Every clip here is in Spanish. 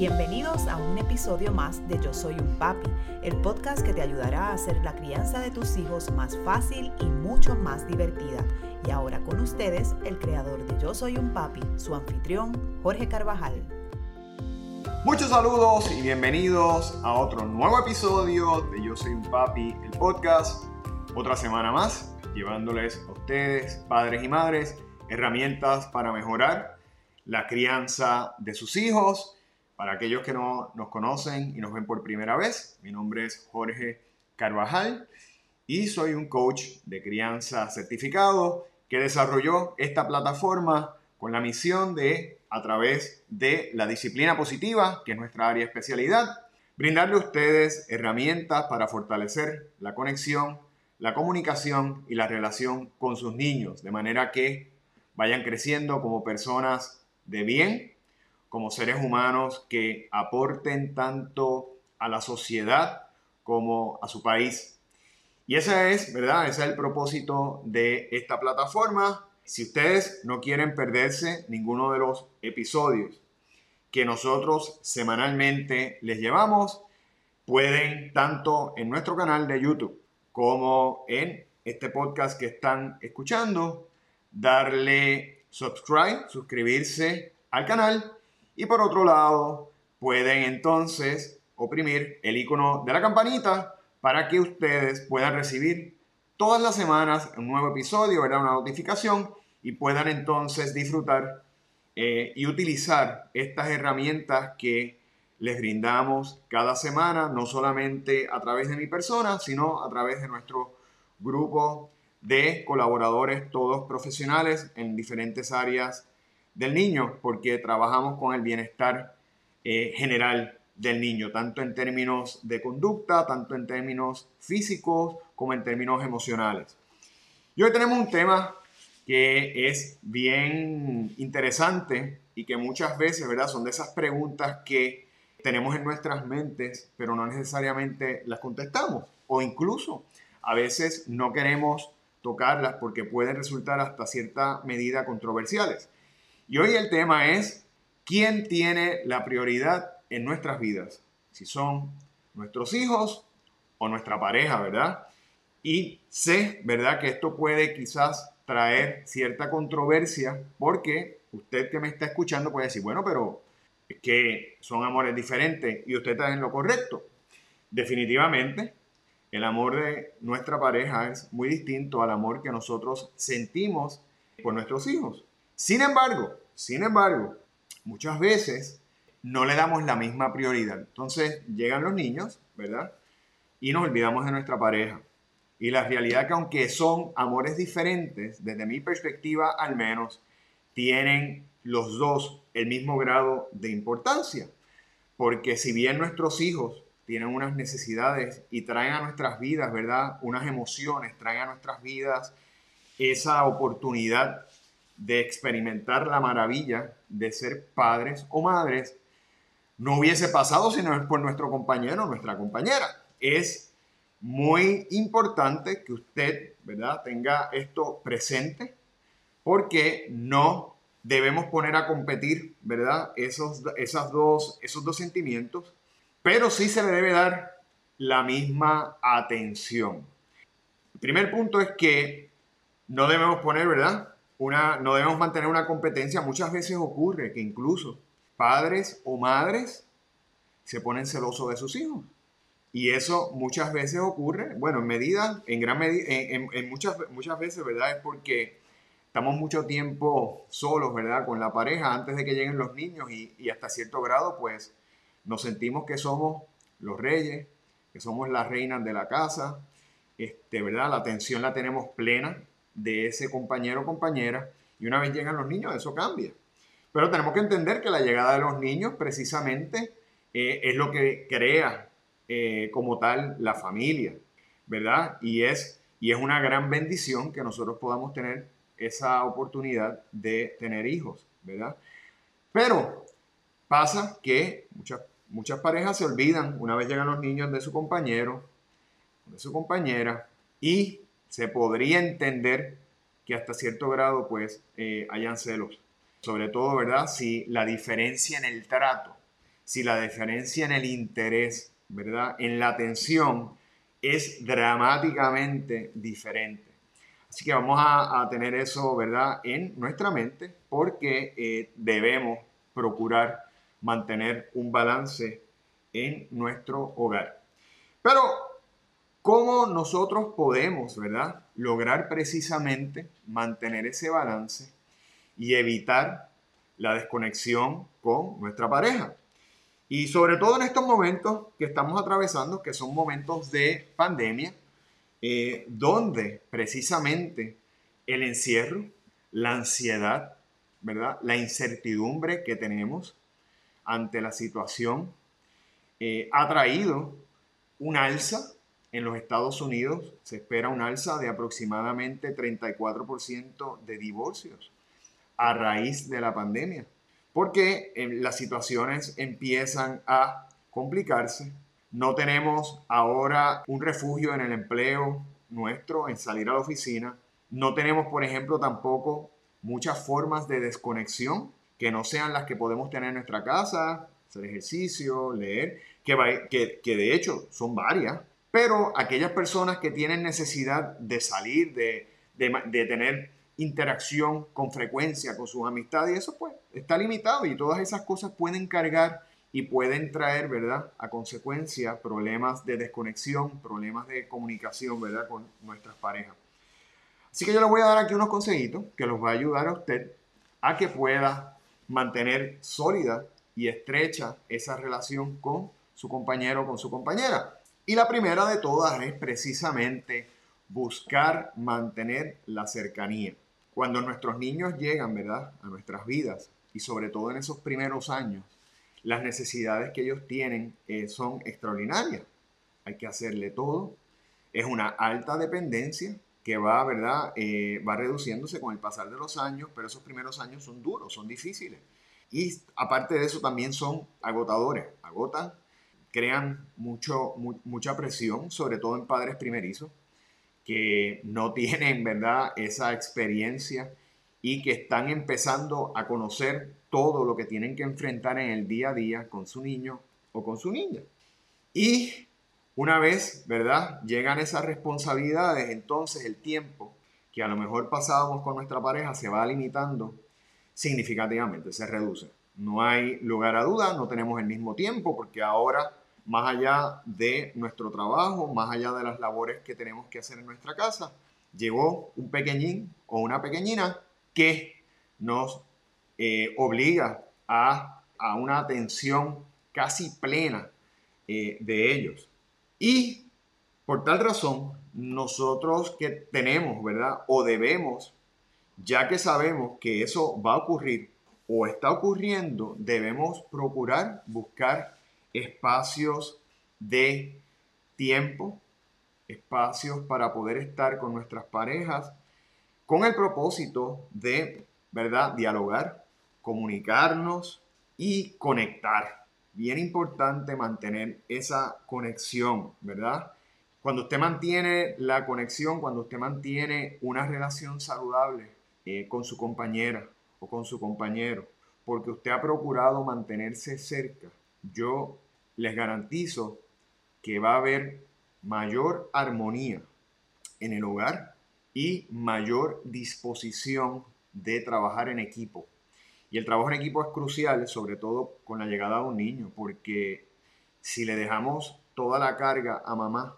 Bienvenidos a un episodio más de Yo Soy un Papi, el podcast que te ayudará a hacer la crianza de tus hijos más fácil y mucho más divertida. Y ahora con ustedes, el creador de Yo Soy un Papi, su anfitrión, Jorge Carvajal. Muchos saludos y bienvenidos a otro nuevo episodio de Yo Soy un Papi, el podcast. Otra semana más, llevándoles a ustedes, padres y madres, herramientas para mejorar la crianza de sus hijos para aquellos que no nos conocen y nos ven por primera vez, mi nombre es Jorge Carvajal y soy un coach de crianza certificado que desarrolló esta plataforma con la misión de, a través de la disciplina positiva, que es nuestra área de especialidad, brindarle a ustedes herramientas para fortalecer la conexión, la comunicación y la relación con sus niños, de manera que vayan creciendo como personas de bien como seres humanos que aporten tanto a la sociedad como a su país. Y ese es, ¿verdad? Ese es el propósito de esta plataforma. Si ustedes no quieren perderse ninguno de los episodios que nosotros semanalmente les llevamos, pueden tanto en nuestro canal de YouTube como en este podcast que están escuchando, darle subscribe, suscribirse al canal y por otro lado, pueden entonces oprimir el icono de la campanita para que ustedes puedan recibir todas las semanas un nuevo episodio, ¿verdad? una notificación y puedan entonces disfrutar eh, y utilizar estas herramientas que les brindamos cada semana, no solamente a través de mi persona, sino a través de nuestro grupo de colaboradores, todos profesionales en diferentes áreas del niño, porque trabajamos con el bienestar eh, general del niño, tanto en términos de conducta, tanto en términos físicos como en términos emocionales. Y hoy tenemos un tema que es bien interesante y que muchas veces, ¿verdad? Son de esas preguntas que tenemos en nuestras mentes, pero no necesariamente las contestamos. O incluso a veces no queremos tocarlas porque pueden resultar hasta cierta medida controversiales. Y hoy el tema es, ¿quién tiene la prioridad en nuestras vidas? Si son nuestros hijos o nuestra pareja, ¿verdad? Y sé, ¿verdad? Que esto puede quizás traer cierta controversia porque usted que me está escuchando puede decir, bueno, pero es que son amores diferentes y usted está en lo correcto. Definitivamente, el amor de nuestra pareja es muy distinto al amor que nosotros sentimos por nuestros hijos. Sin embargo, sin embargo, muchas veces no le damos la misma prioridad. Entonces llegan los niños, ¿verdad? Y nos olvidamos de nuestra pareja. Y la realidad que aunque son amores diferentes, desde mi perspectiva al menos, tienen los dos el mismo grado de importancia. Porque si bien nuestros hijos tienen unas necesidades y traen a nuestras vidas, ¿verdad? Unas emociones, traen a nuestras vidas esa oportunidad de experimentar la maravilla de ser padres o madres, no hubiese pasado si no es por nuestro compañero o nuestra compañera. Es muy importante que usted, ¿verdad?, tenga esto presente porque no debemos poner a competir, ¿verdad?, esos, esas dos, esos dos sentimientos, pero sí se le debe dar la misma atención. El primer punto es que no debemos poner, ¿verdad?, no debemos mantener una competencia. Muchas veces ocurre que incluso padres o madres se ponen celosos de sus hijos. Y eso muchas veces ocurre, bueno, en medida, en gran medida, en, muchas, muchas veces, ¿verdad? Es porque estamos mucho tiempo solos, ¿verdad? Con la pareja antes de que lleguen los niños y, y hasta cierto grado, pues, nos sentimos que somos los reyes, que somos las reinas de la casa, este, ¿verdad? La atención la tenemos plena de ese compañero o compañera y una vez llegan los niños eso cambia. Pero tenemos que entender que la llegada de los niños precisamente eh, es lo que crea eh, como tal la familia, ¿verdad? Y es, y es una gran bendición que nosotros podamos tener esa oportunidad de tener hijos, ¿verdad? Pero pasa que muchas, muchas parejas se olvidan una vez llegan los niños de su compañero, de su compañera, y se podría entender que hasta cierto grado pues eh, hayan celos. Sobre todo, ¿verdad? Si la diferencia en el trato si la diferencia en el interés, ¿verdad? En la atención es dramáticamente diferente. Así que vamos a, tener eso, ¿verdad? En nuestra mente porque eh, debemos procurar mantener un balance en nuestro hogar. Pero, ¿cómo nosotros podemos, ¿verdad? Lograr precisamente mantener ese balance y evitar la desconexión con nuestra pareja. Y sobre todo en estos momentos que estamos atravesando, que son momentos de pandemia, eh, donde precisamente el encierro, la ansiedad, ¿verdad? La incertidumbre que tenemos ante la situación eh, ha traído un alza en los Estados Unidos. Se espera un alza de aproximadamente 34% de divorcios a raíz de la pandemia, porque eh, las situaciones empiezan a complicarse. No tenemos ahora un refugio en el empleo nuestro, en salir a la oficina. No tenemos, por ejemplo, tampoco muchas formas de desconexión que no sean las que podemos tener en nuestra casa, hacer ejercicio, leer, que, que, que de hecho son varias, pero aquellas personas que tienen necesidad de salir, de, de, de tener interacción con frecuencia con sus amistades y eso pues está limitado y todas esas cosas pueden cargar y pueden traer, ¿verdad? A consecuencia problemas de desconexión, problemas de comunicación, ¿verdad? Con nuestras parejas. Así que yo le voy a dar aquí unos consejitos que los va a ayudar a usted a que pueda mantener sólida y estrecha esa relación con su compañero o con su compañera. Y la primera de todas es precisamente buscar mantener la cercanía. Cuando nuestros niños llegan, ¿verdad?, a nuestras vidas y sobre todo en esos primeros años, las necesidades que ellos tienen eh, son extraordinarias. Hay que hacerle todo. Es una alta dependencia que va, ¿verdad?, eh, va reduciéndose con el pasar de los años, pero esos primeros años son duros, son difíciles. Y aparte de eso también son agotadores, agotan, crean mucho, mucha presión, sobre todo en padres primerizos que no tienen, ¿verdad?, esa experiencia y que están empezando a conocer todo lo que tienen que enfrentar en el día a día con su niño o con su niña. Y una vez, ¿verdad?, llegan esas responsabilidades, entonces el tiempo que a lo mejor pasábamos con nuestra pareja se va limitando significativamente, se reduce. No hay lugar a duda, no tenemos el mismo tiempo porque ahora más allá de nuestro trabajo, más allá de las labores que tenemos que hacer en nuestra casa, llegó un pequeñín o una pequeñina que nos eh, obliga a, una atención casi plena eh, de ellos. Y por tal razón, nosotros que tenemos, ¿verdad? O debemos, ya que sabemos que eso va a ocurrir o está ocurriendo, debemos procurar buscar espacios de tiempo, espacios para poder estar con nuestras parejas, con el propósito de, ¿verdad?, dialogar, comunicarnos y conectar. Bien importante mantener esa conexión, ¿verdad? Cuando usted mantiene la conexión, cuando usted mantiene una relación saludable eh, con su compañera o con su compañero, porque usted ha procurado mantenerse cerca, yo les garantizo que va a haber mayor armonía en el hogar y mayor disposición de trabajar en equipo. Y el trabajo en equipo es crucial, sobre todo con la llegada de un niño, porque si le dejamos toda la carga a mamá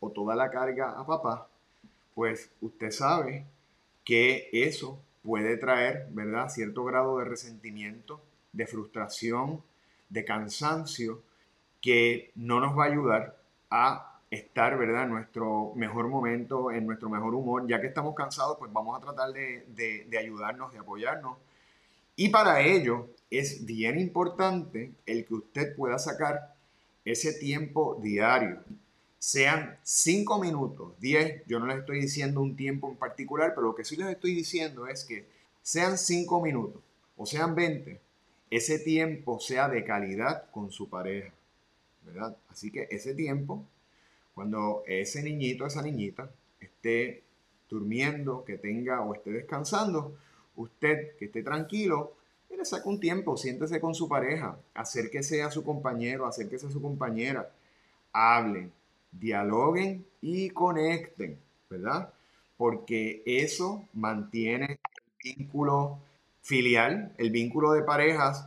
o toda la carga a papá, pues usted sabe que eso puede traer, ¿verdad?, cierto grado de resentimiento, de frustración, de cansancio que no nos va a ayudar a estar, ¿verdad?, en nuestro mejor momento, en nuestro mejor humor. Ya que estamos cansados, pues vamos a tratar de, de, ayudarnos, de apoyarnos. Y para ello es bien importante el que usted pueda sacar ese tiempo diario. Sean 5 minutos, 10, yo no les estoy diciendo un tiempo en particular, pero lo que sí les estoy diciendo es que sean 5 minutos o sean 20, ese tiempo sea de calidad con su pareja. ¿verdad? Así que ese tiempo, cuando ese niñito, esa niñita, esté durmiendo, que tenga o esté descansando, usted que esté tranquilo, le saca un tiempo, siéntese con su pareja, acérquese a su compañero, acérquese a su compañera, hablen, dialoguen y conecten, ¿verdad? Porque eso mantiene el vínculo filial, el vínculo de parejas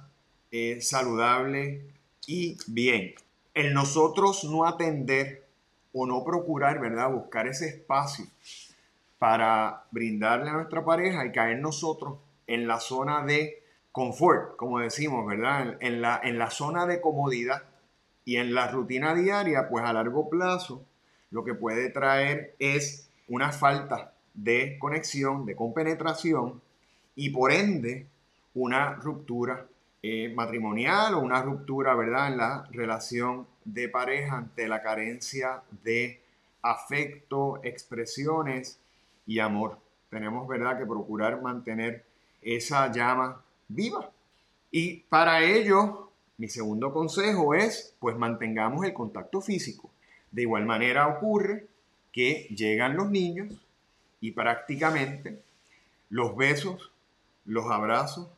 saludable y bien. El nosotros no atender o no procurar, ¿verdad? Buscar ese espacio para brindarle a nuestra pareja y caer nosotros en la zona de confort, como decimos, ¿verdad? En la, en la zona de comodidad y en la rutina diaria, pues a largo plazo, lo que puede traer es una falta de conexión, de compenetración y por ende una ruptura eh, matrimonial o una ruptura, ¿verdad? En la relación de pareja ante la carencia de afecto, expresiones y amor. Tenemos, ¿verdad?, que procurar mantener esa llama viva. Y para ello, mi segundo consejo es, pues mantengamos el contacto físico. De igual manera ocurre que llegan los niños y prácticamente los besos, los abrazos,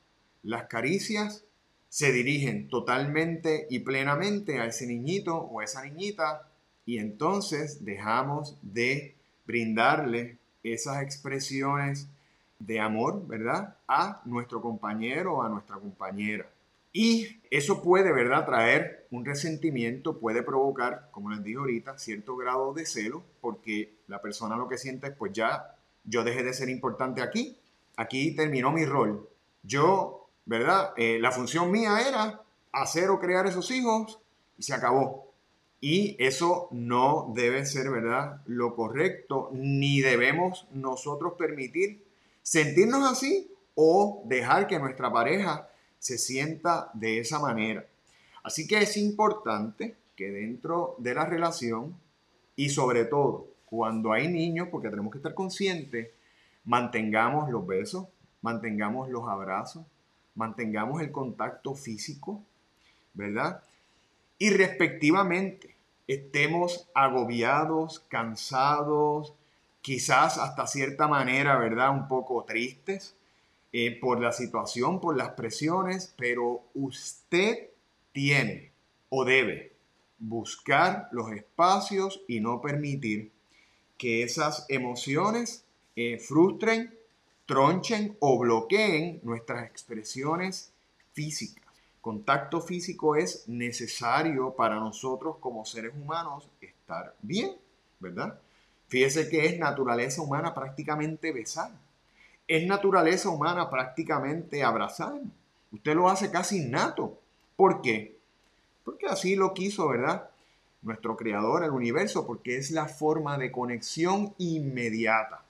las caricias se dirigen totalmente y plenamente a ese niñito o esa niñita y entonces dejamos de brindarle esas expresiones de amor, ¿verdad? A nuestro compañero o a nuestra compañera. Y eso puede, ¿verdad?, traer un resentimiento, puede provocar, como les dije ahorita, cierto grado de celo, porque la persona lo que siente es, pues ya, yo dejé de ser importante aquí, aquí terminó mi rol. Yo, ¿verdad? Eh, la función mía era hacer o crear esos hijos y se acabó. Y eso no debe ser, ¿verdad?, lo correcto, ni debemos nosotros permitir sentirnos así o dejar que nuestra pareja se sienta de esa manera. Así que es importante que dentro de la relación y sobre todo cuando hay niños, porque tenemos que estar conscientes, mantengamos los besos, mantengamos los abrazos, mantengamos el contacto físico, ¿verdad? Y respectivamente, estemos agobiados, cansados, quizás hasta cierta manera, ¿verdad? Un poco tristes eh, por la situación, por las presiones, pero usted tiene o debe buscar los espacios y no permitir que esas emociones eh, frustren, tronchen o bloqueen nuestras expresiones físicas. Contacto físico es necesario para nosotros como seres humanos estar bien, ¿verdad? Fíjese que es naturaleza humana prácticamente besar. Es naturaleza humana prácticamente abrazar. Usted lo hace casi innato. ¿Por qué? Porque así lo quiso, ¿verdad? Nuestro creador, el universo, porque es la forma de conexión inmediata.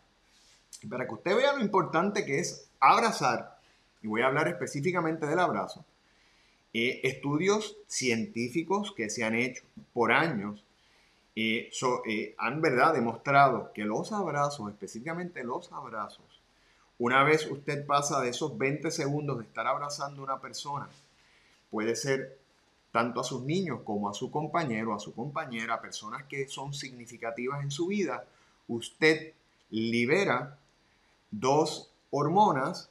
para que usted vea lo importante que es abrazar, y voy a hablar específicamente del abrazo, eh, estudios científicos que se han hecho por años eh, han verdad demostrado que los abrazos, específicamente los abrazos, una vez usted pasa de esos 20 segundos de estar abrazando a una persona, puede ser tanto a sus niños como a su compañero, a su compañera, personas que son significativas en su vida, usted libera dos hormonas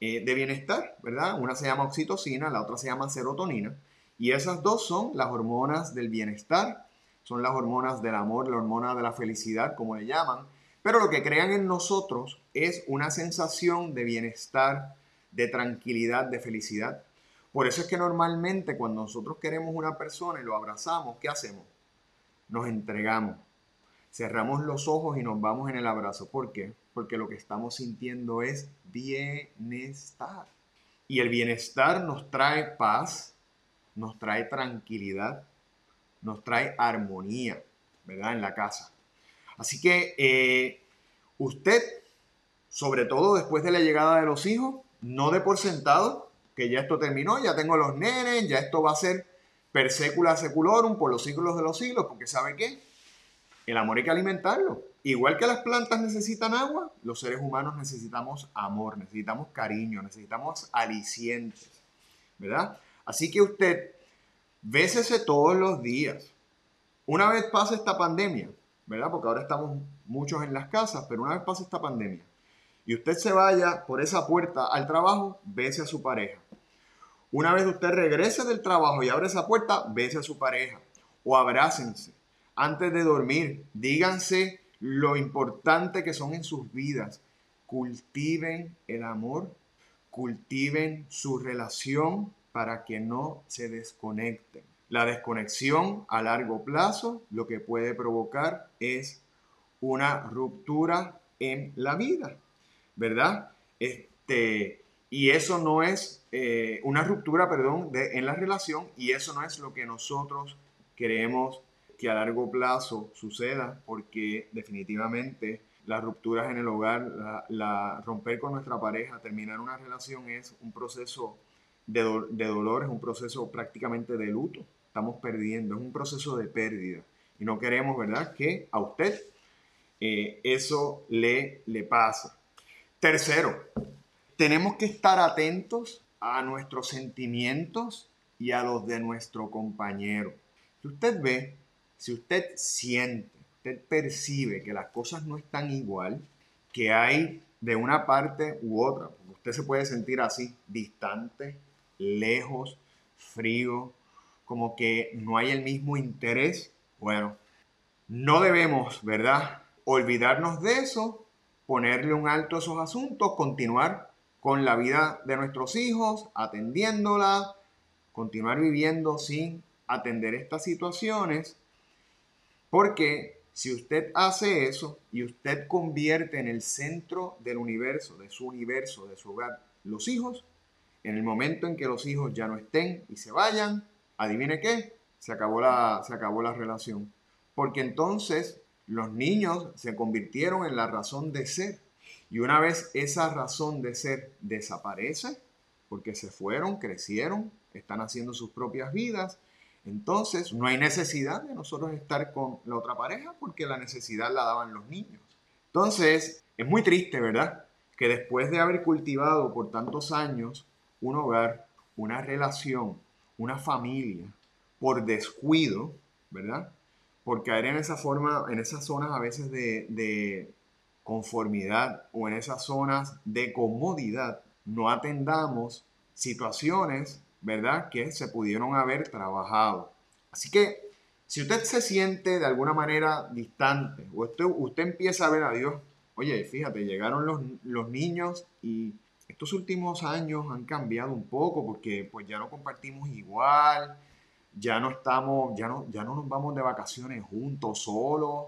eh, de bienestar, ¿verdad? Una se llama oxitocina, la otra se llama serotonina, y esas dos son las hormonas del bienestar son las hormonas del amor, la hormona de la felicidad, como le llaman, pero lo que crean en nosotros es una sensación de bienestar, de tranquilidad, de felicidad. Por eso es que normalmente cuando nosotros queremos una persona y lo abrazamos, ¿qué hacemos? Nos entregamos, cerramos los ojos y nos vamos en el abrazo. ¿Por qué? Porque lo que estamos sintiendo es bienestar. Y el bienestar nos trae paz, nos trae tranquilidad, nos trae armonía, ¿verdad? En la casa. Así que eh, usted, sobre todo después de la llegada de los hijos, no de por sentado que ya esto terminó, ya tengo los nenes, ya esto va a ser per secula seculorum por los siglos de los siglos, porque ¿sabe qué? El amor hay que alimentarlo. Igual que las plantas necesitan agua, los seres humanos necesitamos amor, necesitamos cariño, necesitamos alicientes, ¿verdad? Así que usted Vésese todos los días. Una vez pase esta pandemia, ¿verdad? Porque ahora estamos muchos en las casas, pero una vez pase esta pandemia y usted se vaya por esa puerta al trabajo, bese a su pareja. Una vez usted regrese del trabajo y abre esa puerta, bese a su pareja o abrácense. Antes de dormir, díganse lo importante que son en sus vidas. Cultiven el amor, cultiven su relación para que no se desconecten. La desconexión a largo plazo lo que puede provocar es una ruptura en la vida, ¿verdad? Este, y eso no es eh, una ruptura, perdón, de, en la relación y eso no es lo que nosotros queremos que a largo plazo suceda porque definitivamente las rupturas en el hogar, la, romper con nuestra pareja, terminar una relación es un proceso de, dolor, es un proceso prácticamente de luto. Estamos perdiendo, es un proceso de pérdida. Y no queremos, ¿verdad?, que a usted eh, eso le, le pase. Tercero, tenemos que estar atentos a nuestros sentimientos y a los de nuestro compañero. Si usted ve, si usted siente, usted percibe que las cosas no están igual, que hay de una parte u otra, usted se puede sentir así, distante, lejos, frío, como que no hay el mismo interés, bueno, no debemos, ¿verdad? Olvidarnos de eso, ponerle un alto a esos asuntos, continuar con la vida de nuestros hijos, atendiéndola, continuar viviendo sin atender estas situaciones, porque si usted hace eso y usted convierte en el centro del universo, de su universo, de su hogar, los hijos, en el momento en que los hijos ya no estén y se vayan, adivine qué, se acabó la, se acabó la relación. Porque entonces los niños se convirtieron en la razón de ser. Y una vez esa razón de ser desaparece, porque se fueron, crecieron, están haciendo sus propias vidas, entonces no hay necesidad de nosotros estar con la otra pareja porque la necesidad la daban los niños. Entonces, es muy triste, ¿verdad? Que después de haber cultivado por tantos años un hogar, una relación, una familia, por descuido, ¿verdad? Por caer en esa forma, en esas zonas a veces de, de conformidad o en esas zonas de comodidad, no atendamos situaciones, ¿verdad? Que se pudieron haber trabajado. Así que si usted se siente de alguna manera distante o usted, usted empieza a ver a Dios, oye, fíjate, llegaron los, los niños y estos últimos años han cambiado un poco porque pues ya no compartimos igual, ya no estamos, ya no, ya no nos vamos de vacaciones juntos solos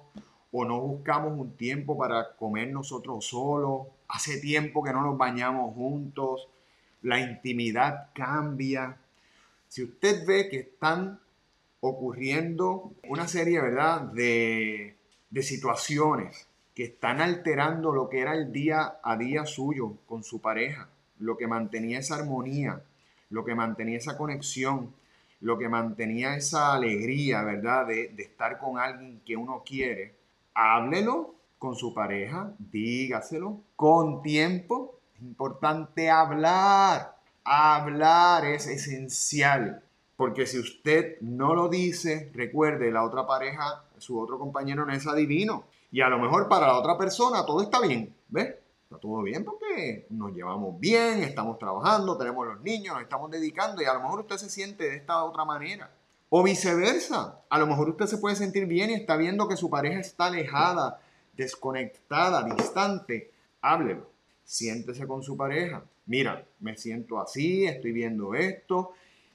o no buscamos un tiempo para comer nosotros solos. Hace tiempo que no nos bañamos juntos, la intimidad cambia. Si usted ve que están ocurriendo una serie, ¿verdad?, de, de situaciones que están alterando lo que era el día a día suyo con su pareja, lo que mantenía esa armonía, lo que mantenía esa conexión, lo que mantenía esa alegría, ¿verdad? De, estar con alguien que uno quiere. Háblelo con su pareja, dígaselo con tiempo. Es importante hablar. Hablar es esencial. Porque si usted no lo dice, recuerde, la otra pareja, su otro compañero no es adivino. Y a lo mejor para la otra persona todo está bien, ¿ves? Está todo bien porque nos llevamos bien, estamos trabajando, tenemos los niños, nos estamos dedicando y a lo mejor usted se siente de esta otra manera. O viceversa, a lo mejor usted se puede sentir bien y está viendo que su pareja está alejada, desconectada, distante. Háblelo, siéntese con su pareja. Mira, me siento así, estoy viendo esto,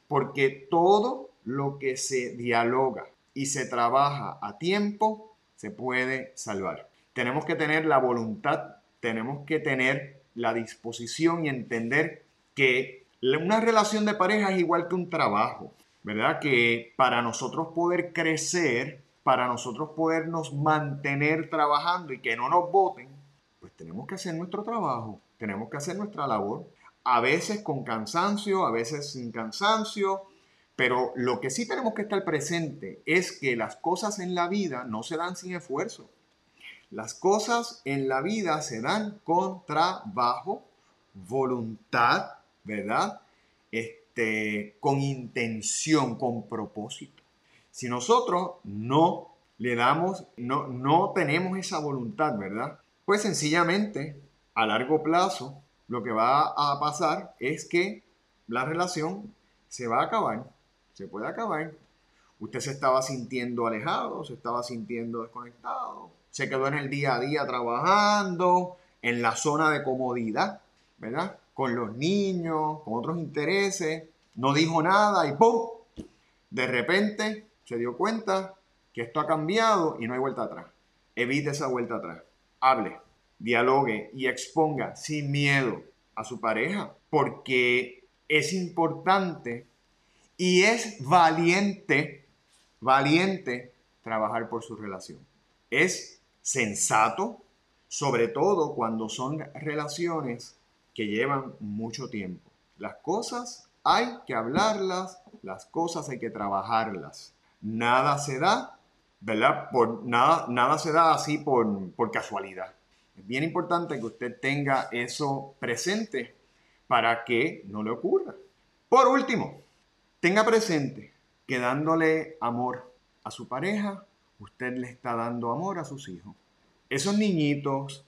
porque todo lo que se dialoga y se trabaja a tiempo se puede salvar. Tenemos que tener la voluntad, tenemos que tener la disposición y entender que una relación de pareja es igual que un trabajo, ¿verdad? Que para nosotros poder crecer, para nosotros podernos mantener trabajando y que no nos voten, pues tenemos que hacer nuestro trabajo, tenemos que hacer nuestra labor, a veces con cansancio, a veces sin cansancio, pero lo que sí tenemos que estar presente es que las cosas en la vida no se dan sin esfuerzo. Las cosas en la vida se dan con trabajo, voluntad, ¿verdad? Este, con intención, con propósito. Si nosotros no le damos, no, no tenemos esa voluntad, ¿verdad? Pues sencillamente, a largo plazo, lo que va a pasar es que la relación se va a acabar, se puede acabar. Usted se estaba sintiendo alejado, se estaba sintiendo desconectado, se quedó en el día a día trabajando, en la zona de comodidad, ¿verdad? Con los niños, con otros intereses, no dijo nada y ¡pum! De repente se dio cuenta que esto ha cambiado y no hay vuelta atrás. Evite esa vuelta atrás. Hable, dialogue y exponga sin miedo a su pareja, porque es importante y es valiente, valiente trabajar por su relación. Es sensato, sobre todo cuando son relaciones que llevan mucho tiempo. Las cosas hay que hablarlas, las cosas hay que trabajarlas. Nada se da, ¿verdad? Por, nada, nada se da así por, por casualidad. Es bien importante que usted tenga eso presente para que no le ocurra. Por último, tenga presente que dándole amor a su pareja, usted le está dando amor a sus hijos. Esos niñitos,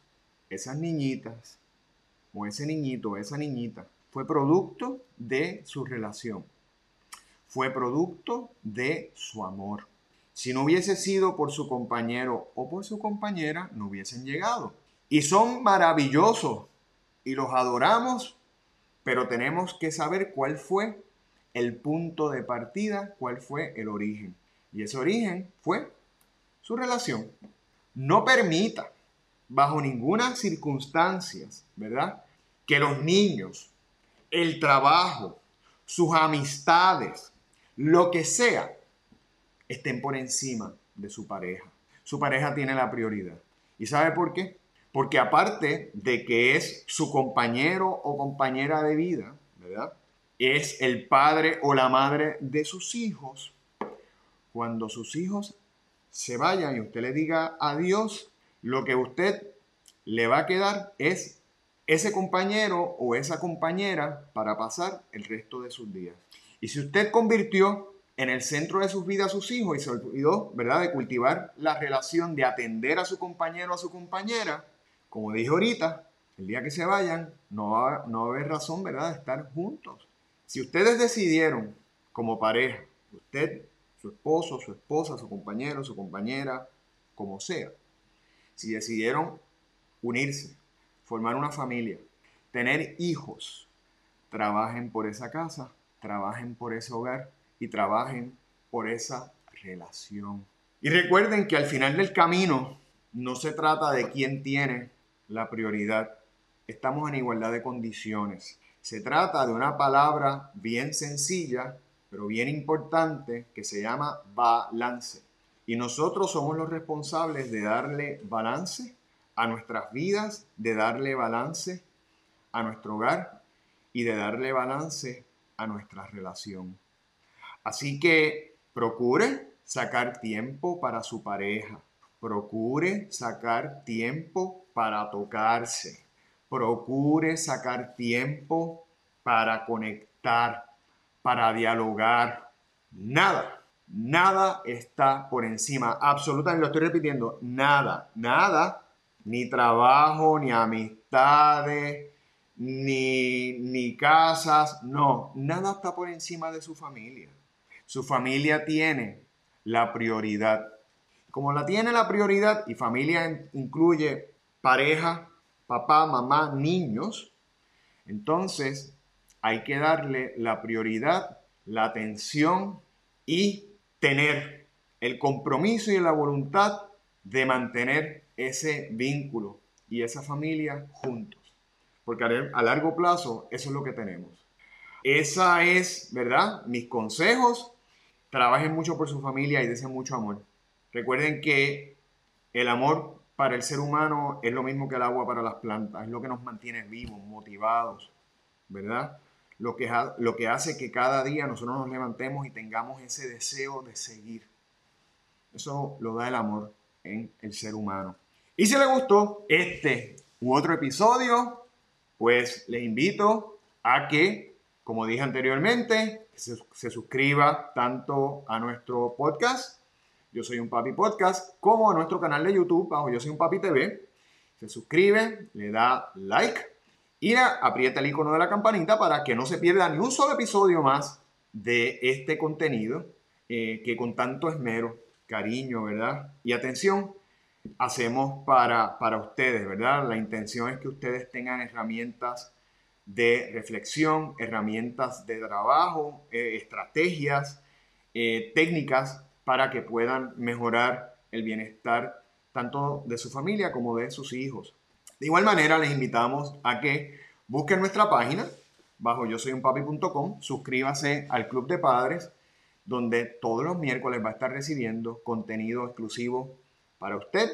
esas niñitas, o ese niñito, esa niñita, fue producto de su relación. Fue producto de su amor. Si no hubiese sido por su compañero o por su compañera, no hubiesen llegado. Y son maravillosos y los adoramos, pero tenemos que saber cuál fue el punto de partida, cuál fue el origen. Y ese origen fue su relación. No permita, bajo ninguna circunstancia, ¿verdad? Que los niños, el trabajo, sus amistades, lo que sea, estén por encima de su pareja. Su pareja tiene la prioridad. ¿Y sabe por qué? Porque aparte de que es su compañero o compañera de vida, ¿verdad? Es el padre o la madre de sus hijos. Cuando sus hijos se vayan y usted le diga adiós, lo que usted le va a quedar es ese compañero o esa compañera para pasar el resto de sus días. Y si usted convirtió en el centro de sus vidas a sus hijos y se olvidó, ¿verdad?, de cultivar la relación de atender a su compañero o a su compañera, como dije ahorita, el día que se vayan, no va, no va a haber razón, ¿verdad?, de estar juntos. Si ustedes decidieron como pareja, usted, su esposo, su esposa, su compañero, su compañera, como sea, si decidieron unirse, formar una familia, tener hijos, trabajen por esa casa, trabajen por ese hogar y trabajen por esa relación. Y recuerden que al final del camino no se trata de quién tiene la prioridad. Estamos en igualdad de condiciones. Se trata de una palabra bien sencilla, pero bien importante, que se llama balance. Y nosotros somos los responsables de darle balance a nuestras vidas, de darle balance a nuestro hogar y de darle balance a nuestra relación. Así que procure sacar tiempo para su pareja. Procure sacar tiempo para tocarse. Procure sacar tiempo para conectar, para dialogar. Nada, nada está por encima. Absolutamente, lo estoy repitiendo, nada, nada ni trabajo, ni amistades, ni, ni casas, no, nada está por encima de su familia. Su familia tiene la prioridad. Como la tiene la prioridad y familia incluye pareja, papá, mamá, niños, entonces hay que darle la prioridad, la atención y tener el compromiso y la voluntad de mantener ese vínculo y esa familia juntos. Porque a largo plazo eso es lo que tenemos. Esa es, ¿verdad? Mis consejos. Trabajen mucho por su familia y desen mucho amor. Recuerden que el amor para el ser humano es lo mismo que el agua para las plantas. Es lo que nos mantiene vivos, motivados, ¿verdad? Lo que, lo que hace que cada día nosotros nos levantemos y tengamos ese deseo de seguir. Eso lo da el amor en el ser humano. Y si les gustó este u otro episodio, pues les invito a que, como dije anteriormente, se, se suscriba tanto a nuestro podcast, Yo Soy un Papi Podcast, como a nuestro canal de YouTube, bajo Yo Soy un Papi TV. Se suscribe, le da like y aprieta el icono de la campanita para que no se pierda ni un solo episodio más de este contenido eh, que con tanto esmero, cariño, ¿verdad? Y atención hacemos para, para ustedes, ¿verdad? La intención es que ustedes tengan herramientas de reflexión, herramientas de trabajo, eh, estrategias, eh, técnicas para que puedan mejorar el bienestar tanto de su familia como de sus hijos. De igual manera, les invitamos a que busquen nuestra página bajo yo soy un papi.com, suscríbase al Club de Padres, donde todos los miércoles va a estar recibiendo contenido exclusivo para usted,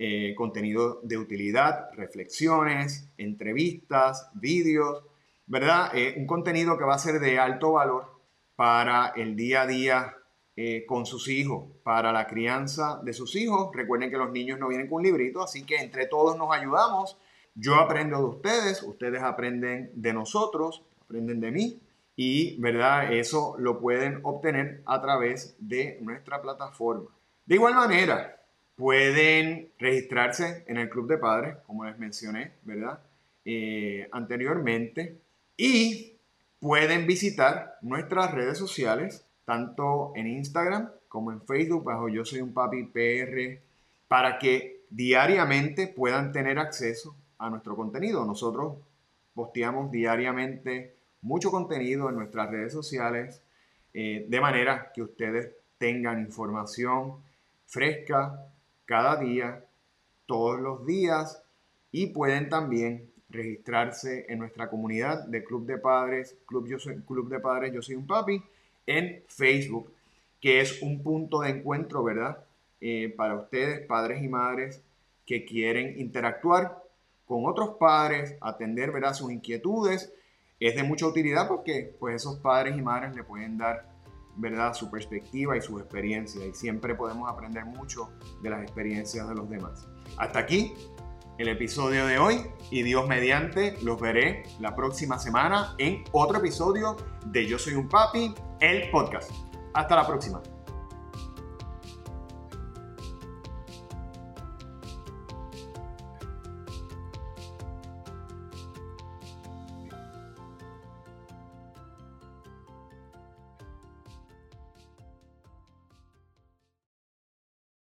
eh, contenido de utilidad, reflexiones, entrevistas, vídeos, ¿verdad? Eh, un contenido que va a ser de alto valor para el día a día eh, con sus hijos, para la crianza de sus hijos. Recuerden que los niños no vienen con un librito, así que entre todos nos ayudamos. Yo aprendo de ustedes, ustedes aprenden de nosotros, aprenden de mí y, ¿verdad? Eso lo pueden obtener a través de nuestra plataforma. De igual manera, pueden registrarse en el Club de Padres, como les mencioné, ¿verdad? Eh, anteriormente. Y pueden visitar nuestras redes sociales tanto en Instagram como en Facebook bajo Yo Soy un Papi PR, para que diariamente puedan tener acceso a nuestro contenido. Nosotros posteamos diariamente mucho contenido en nuestras redes sociales, eh, de manera que ustedes tengan información fresca cada día, todos los días, y pueden también registrarse en nuestra comunidad de Club de Padres, Club, Yo soy, Club de Padres Yo Soy un Papi, en Facebook, que es un punto de encuentro, ¿verdad? Eh, para ustedes, padres y madres que quieren interactuar con otros padres, atender, ¿verdad? Sus inquietudes. Es de mucha utilidad porque pues esos padres y madres le pueden dar, ¿verdad? Su perspectiva y su experiencia y siempre podemos aprender mucho de las experiencias de los demás. Hasta aquí el episodio de hoy y Dios mediante los veré la próxima semana en otro episodio de Yo Soy un Papi, el podcast. Hasta la próxima.